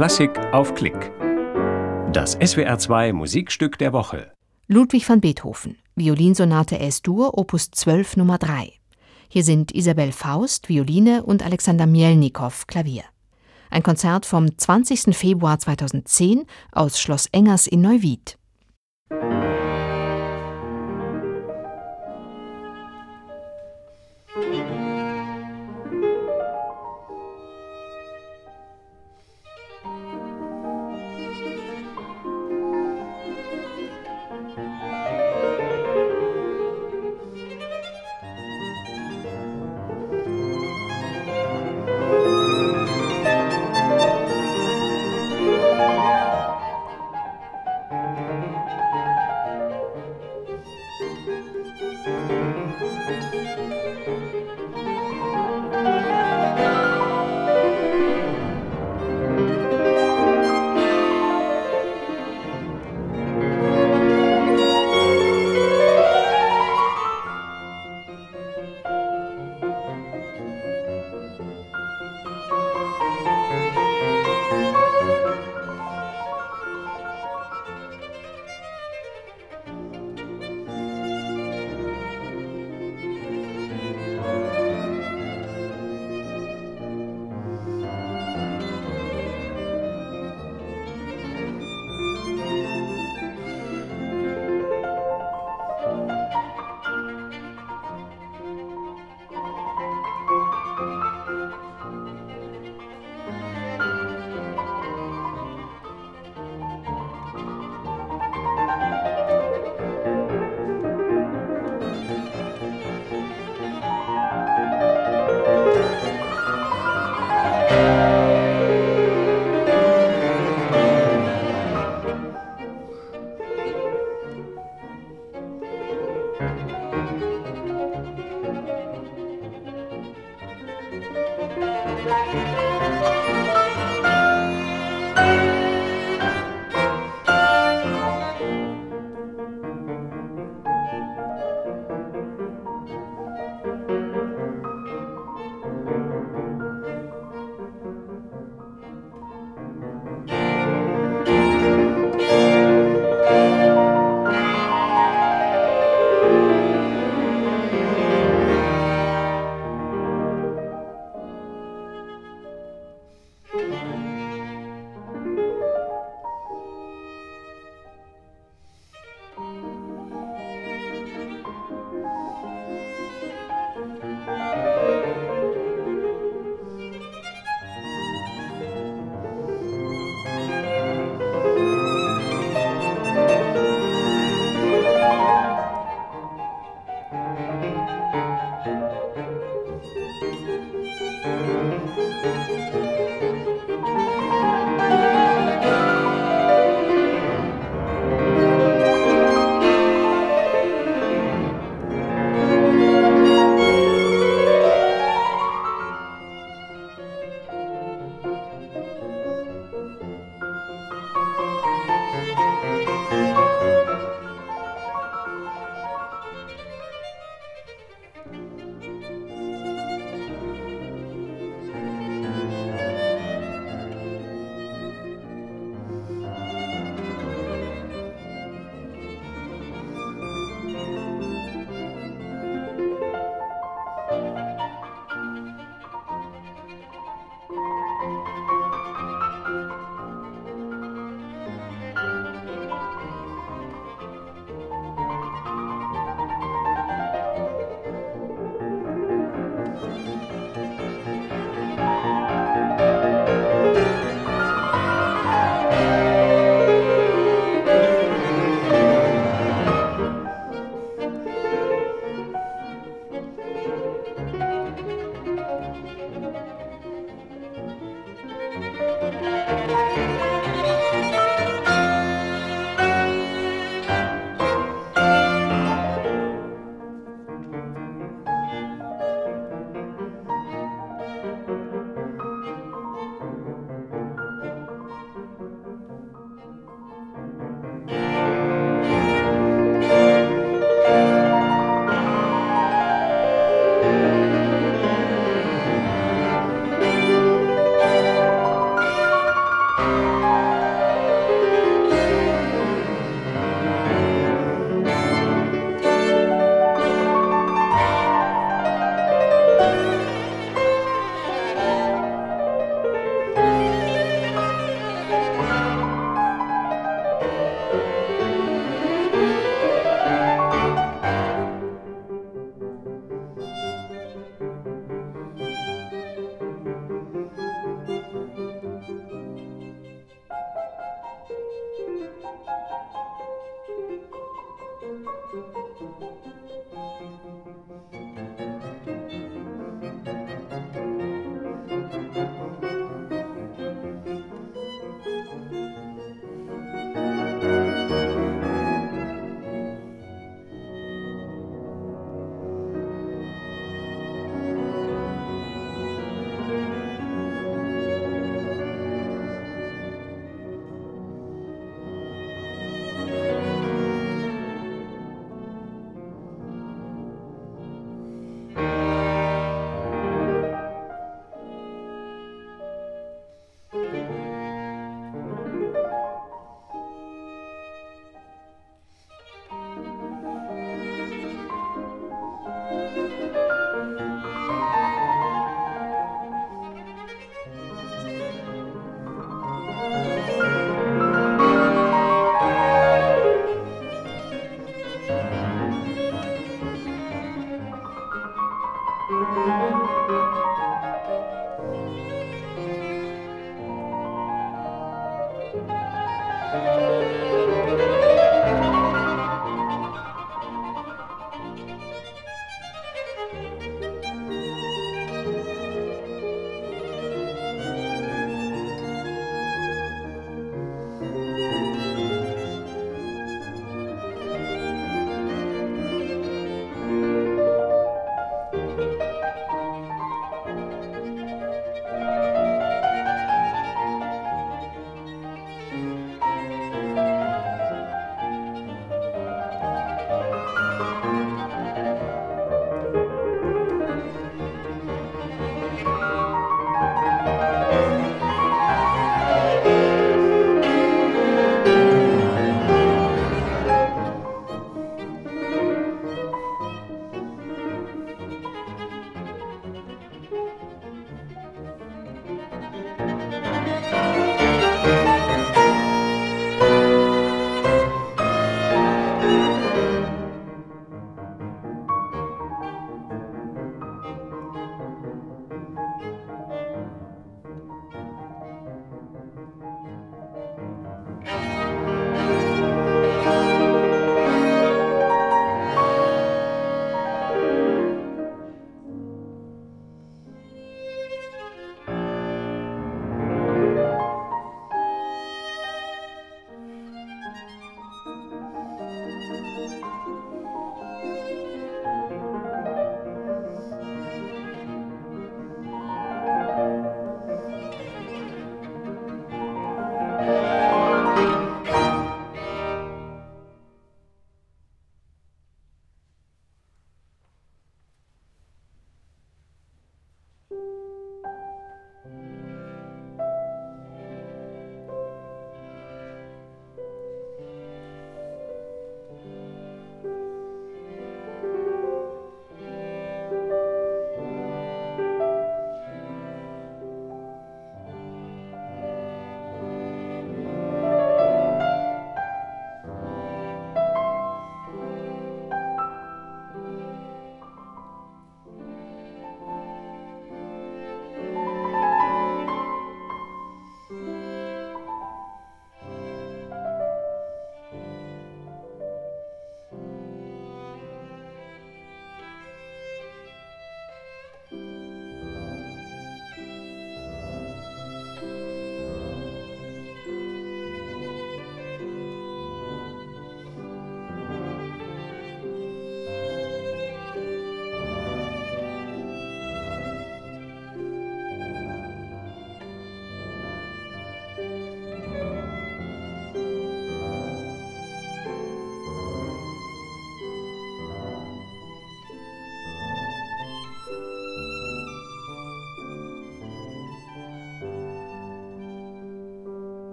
Klassik auf Klick. Das SWR2 Musikstück der Woche. Ludwig van Beethoven, Violinsonate S-Dur, Opus 12 Nummer 3. Hier sind Isabel Faust, Violine und Alexander Mielnikow, Klavier. Ein Konzert vom 20. Februar 2010 aus Schloss Engers in Neuwied.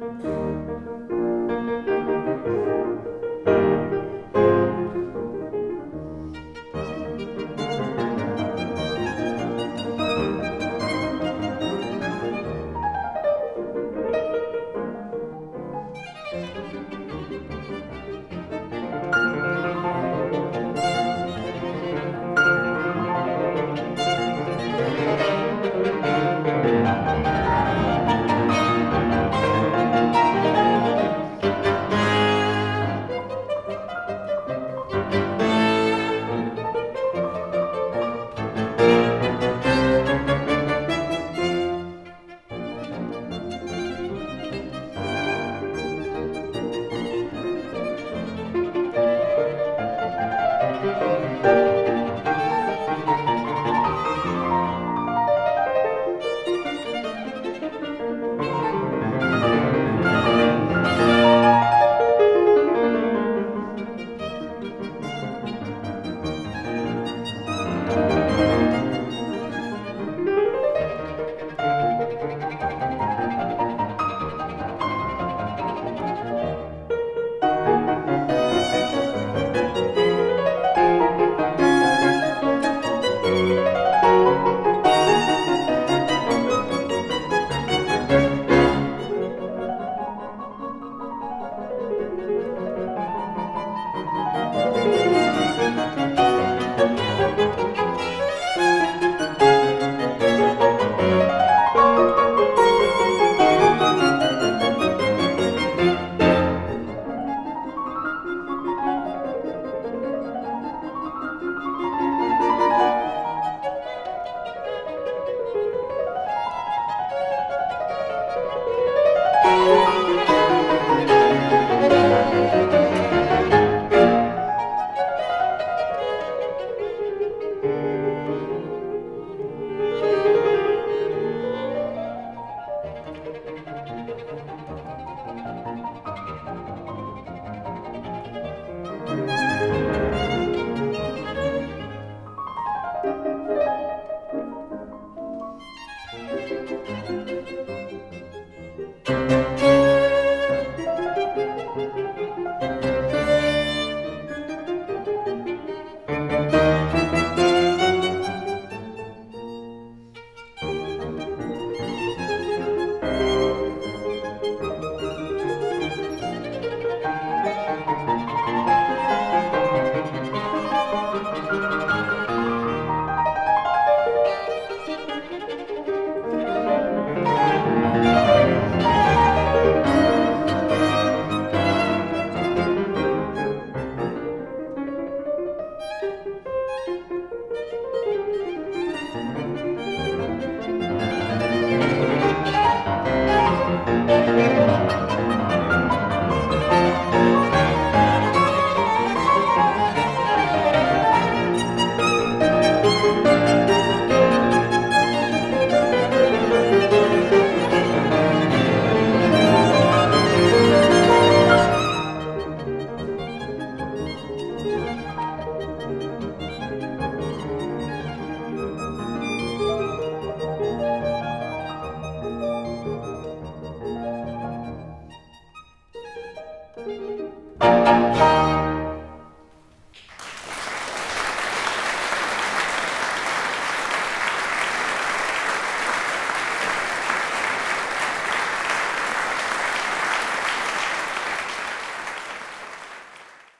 Amen.